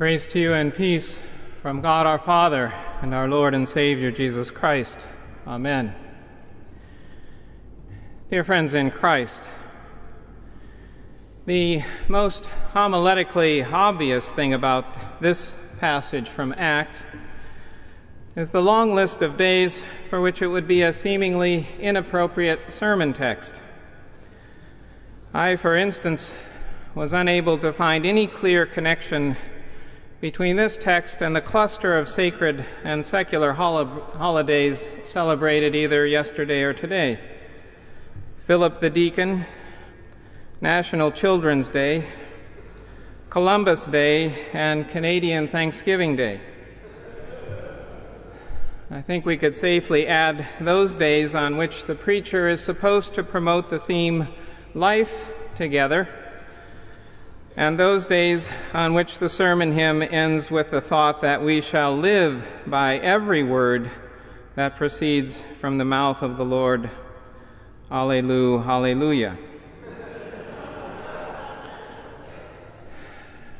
Grace to you and peace from God our Father and our Lord and Savior Jesus Christ. Amen. Dear friends in Christ, the most homiletically obvious thing about this passage from Acts is the long list of days for which it would be a seemingly inappropriate sermon text. I, for instance, was unable to find any clear connection between this text and the cluster of sacred and secular hol- holidays celebrated either yesterday or today. Philip the Deacon, National Children's Day, Columbus Day, and Canadian Thanksgiving Day. I think we could safely add those days on which the preacher is supposed to promote the theme Life Together, and those days on which the sermon hymn ends with the thought that we shall live by every word that proceeds from the mouth of the Lord. Alleluia, Alleluia.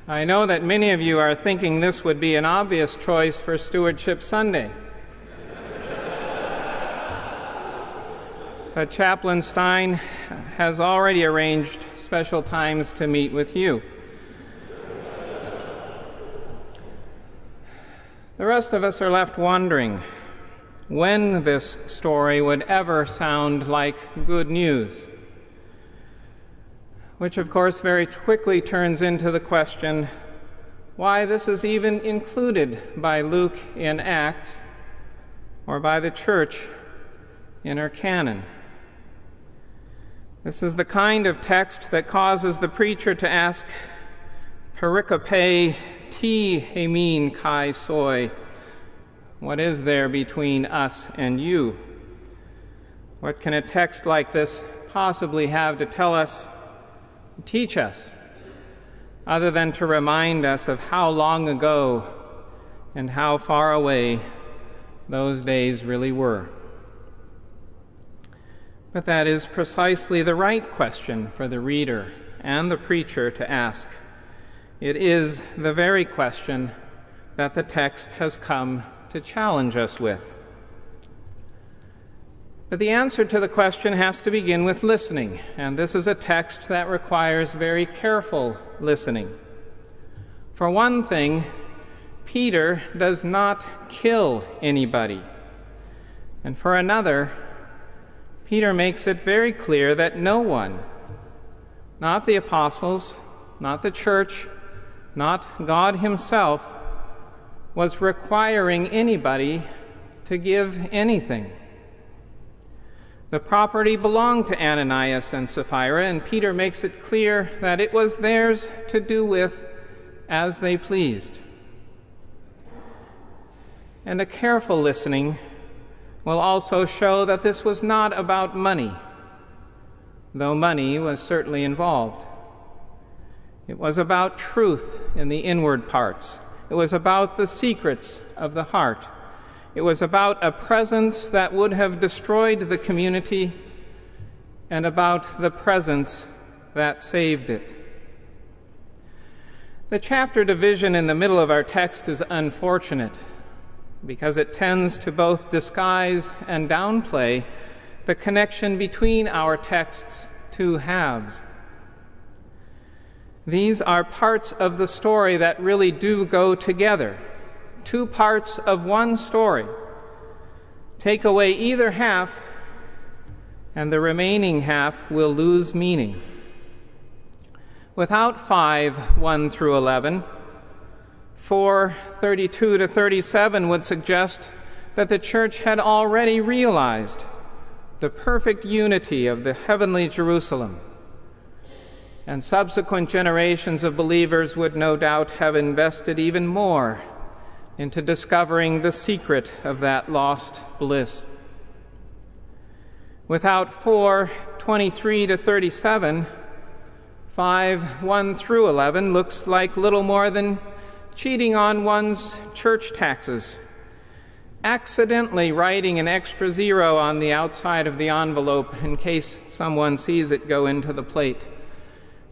I know that many of you are thinking this would be an obvious choice for Stewardship Sunday. But Chaplain Stein has already arranged special times to meet with you. The rest of us are left wondering when this story would ever sound like good news. Which, of course, very quickly turns into the question why this is even included by Luke in Acts or by the church in her canon. This is the kind of text that causes the preacher to ask, Pericope ti hemin kai soi. What is there between us and you? What can a text like this possibly have to tell us, teach us, other than to remind us of how long ago and how far away those days really were? But that is precisely the right question for the reader and the preacher to ask. It is the very question that the text has come to challenge us with. But the answer to the question has to begin with listening, and this is a text that requires very careful listening. For one thing, Peter does not kill anybody. And for another, Peter makes it very clear that no one, not the apostles, not the church, not God Himself, was requiring anybody to give anything. The property belonged to Ananias and Sapphira, and Peter makes it clear that it was theirs to do with as they pleased. And a careful listening will also show that this was not about money, though money was certainly involved. It was about truth in the inward parts. It was about the secrets of the heart. It was about a presence that would have destroyed the community and about the presence that saved it. The chapter division in the middle of our text is unfortunate because it tends to both disguise and downplay the connection between our text's two halves. These are parts of the story that really do go together, two parts of one story. Take away either half, and the remaining half will lose meaning. Without 5, 1 through 11, 4 32 to 37 would suggest that the church had already realized the perfect unity of the heavenly Jerusalem. And subsequent generations of believers would no doubt have invested even more into discovering the secret of that lost bliss. Without 4 23 to 37, 5 1 through 11 looks like little more than cheating on one's church taxes, accidentally writing an extra zero on the outside of the envelope in case someone sees it go into the plate,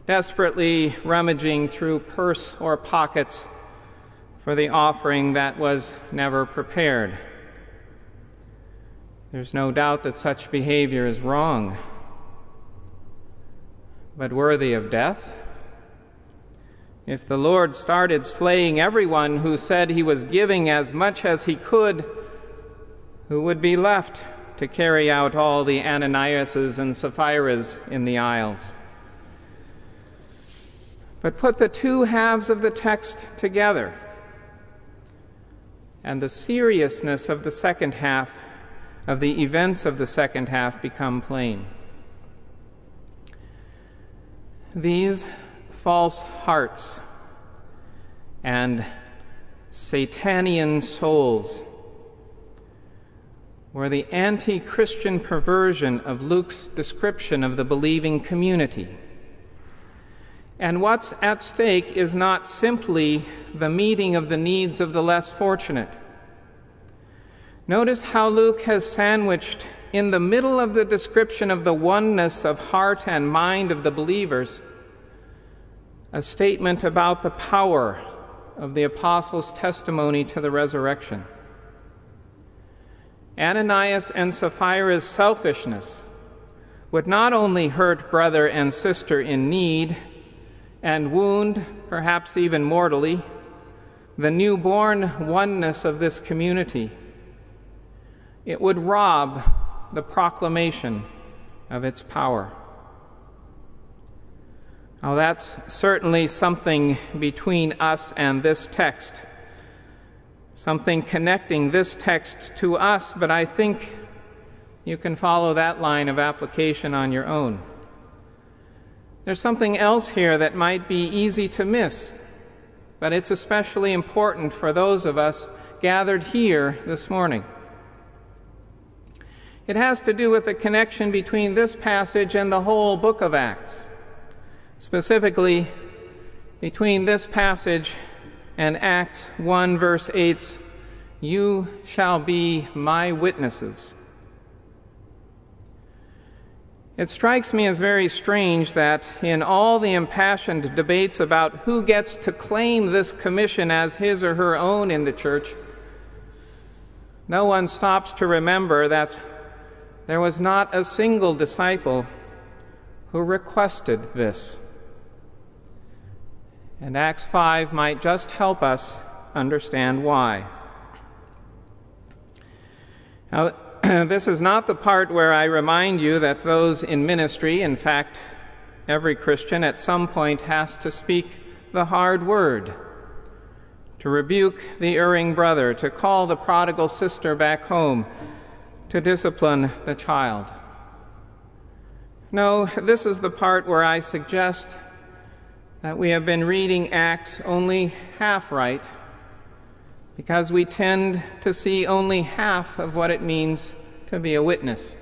desperately rummaging through purse or pockets for the offering that was never prepared. There's no doubt that such behavior is wrong, but worthy of death. If the Lord started slaying everyone who said he was giving as much as he could, who would be left to carry out all the Ananiases and Sapphira's in the aisles? But put the two halves of the text together, and the seriousness of the second half of the events of the second half become plain. These false hearts and Satanian souls were the anti Christian perversion of Luke's description of the believing community. And what's at stake is not simply the meeting of the needs of the less fortunate. Notice how Luke has sandwiched in the middle of the description of the oneness of heart and mind of the believers a statement about the power of the apostles' testimony to the resurrection. Ananias and Sapphira's selfishness would not only hurt brother and sister in need and wound, perhaps even mortally, the newborn oneness of this community, it would rob the proclamation of its power. Now, that's certainly something between us and this text, something connecting this text to us, but I think you can follow that line of application on your own. There's something else here that might be easy to miss, but it's especially important for those of us gathered here this morning. It has to do with the connection between this passage and the whole book of Acts. Specifically, between this passage and Acts 1, verse 8, you shall be my witnesses. It strikes me as very strange that in all the impassioned debates about who gets to claim this commission as his or her own in the church, no one stops to remember that there was not a single disciple who requested this. And Acts 5 might just help us understand why. Now, this is not the part where I remind you that those in ministry, in fact, every Christian at some point has to speak the hard word, to rebuke the erring brother, to call the prodigal sister back home, to discipline the child. No, this is the part where I suggest that we have been reading Acts only half right because we tend to see only half of what it means to be a witness.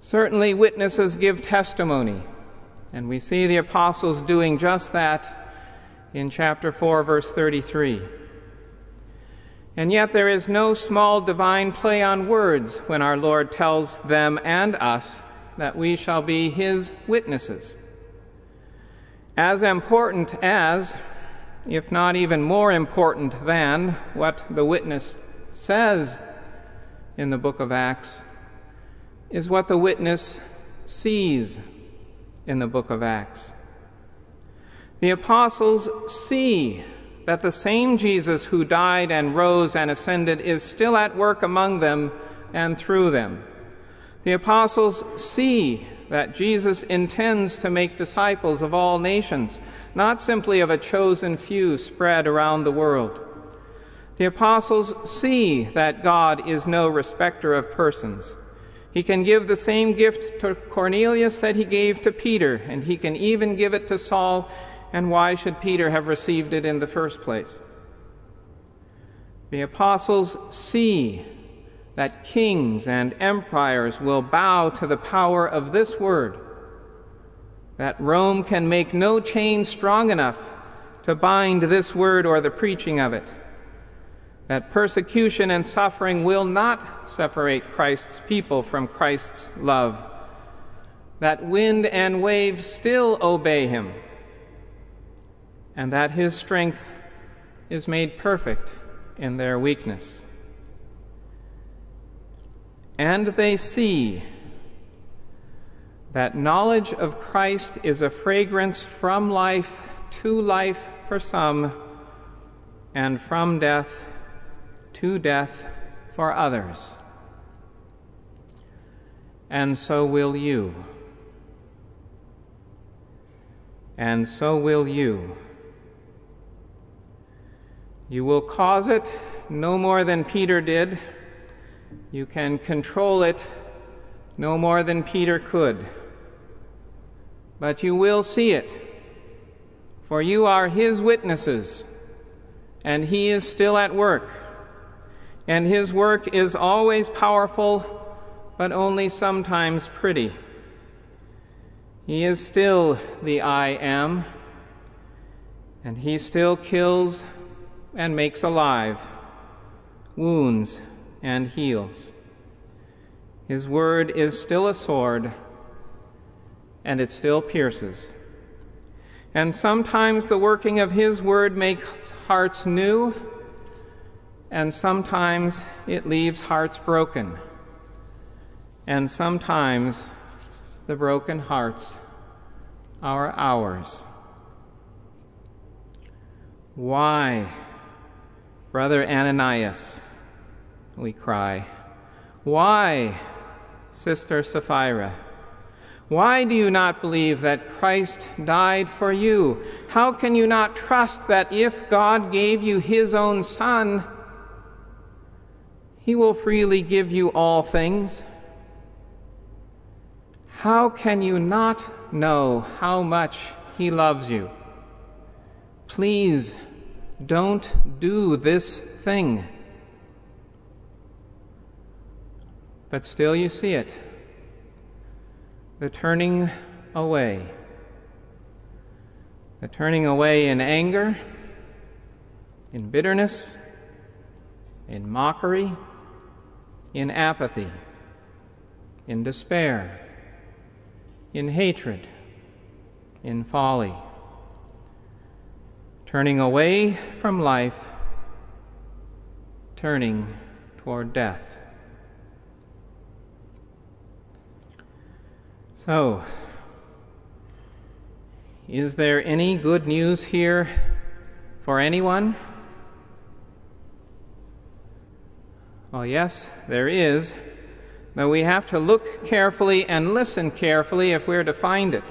Certainly, witnesses give testimony, and we see the apostles doing just that in chapter 4, verse 33. And yet, there is no small divine play on words when our Lord tells them and us that we shall be His witnesses as important as, if not even more important than, what the witness says in the book of Acts, is what the witness sees in the book of Acts. The apostles see that the same Jesus who died and rose and ascended is still at work among them and through them. The apostles see that Jesus intends to make disciples of all nations, not simply of a chosen few spread around the world. The apostles see that God is no respecter of persons. He can give the same gift to Cornelius that he gave to Peter, and he can even give it to Saul, and why should Peter have received it in the first place? The apostles see that kings and empires will bow to the power of this word, that Rome can make no chain strong enough to bind this word or the preaching of it, that persecution and suffering will not separate Christ's people from Christ's love, that wind and wave still obey him, and that his strength is made perfect in their weakness. And they see that knowledge of Christ is a fragrance from life to life for some, and from death to death for others. And so will you. And so will you. You will cause it no more than Peter did. You can control it no more than Peter could. But you will see it, for you are his witnesses, and he is still at work. And his work is always powerful, but only sometimes pretty. He is still the I am, and he still kills and makes alive, wounds and heals. His word is still a sword, and it still pierces. And sometimes the working of His word makes hearts new, and sometimes it leaves hearts broken. And sometimes the broken hearts are ours. Why? Brother Ananias, we cry. Why, Sister Sapphira? Why do you not believe that Christ died for you? How can you not trust that if God gave you his own Son, he will freely give you all things? How can you not know how much he loves you? Please don't do this thing. But still, you see it the turning away. The turning away in anger, in bitterness, in mockery, in apathy, in despair, in hatred, in folly turning away from life, turning toward death. So, is there any good news here for anyone? Well, yes, there is, though we have to look carefully and listen carefully if we're to find it.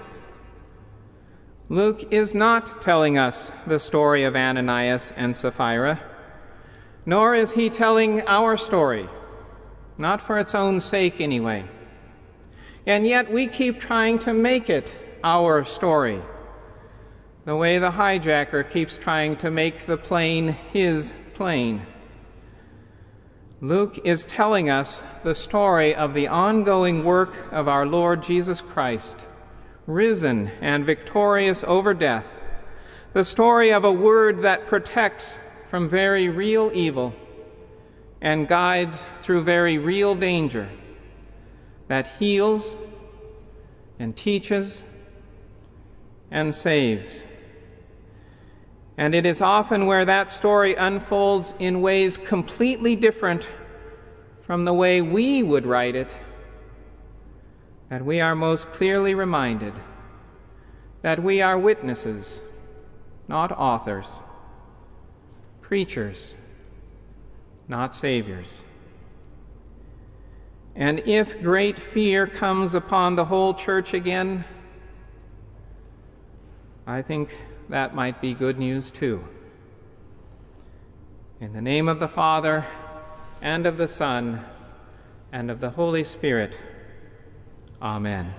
Luke is not telling us the story of Ananias and Sapphira, nor is he telling our story, not for its own sake anyway. And yet we keep trying to make it our story, the way the hijacker keeps trying to make the plane his plane. Luke is telling us the story of the ongoing work of our Lord Jesus Christ risen and victorious over death, the story of a word that protects from very real evil and guides through very real danger, that heals and teaches and saves. And it is often where that story unfolds in ways completely different from the way we would write it that we are most clearly reminded that we are witnesses, not authors, preachers, not saviors. And if great fear comes upon the whole church again, I think that might be good news too. In the name of the Father, and of the Son, and of the Holy Spirit, Amen.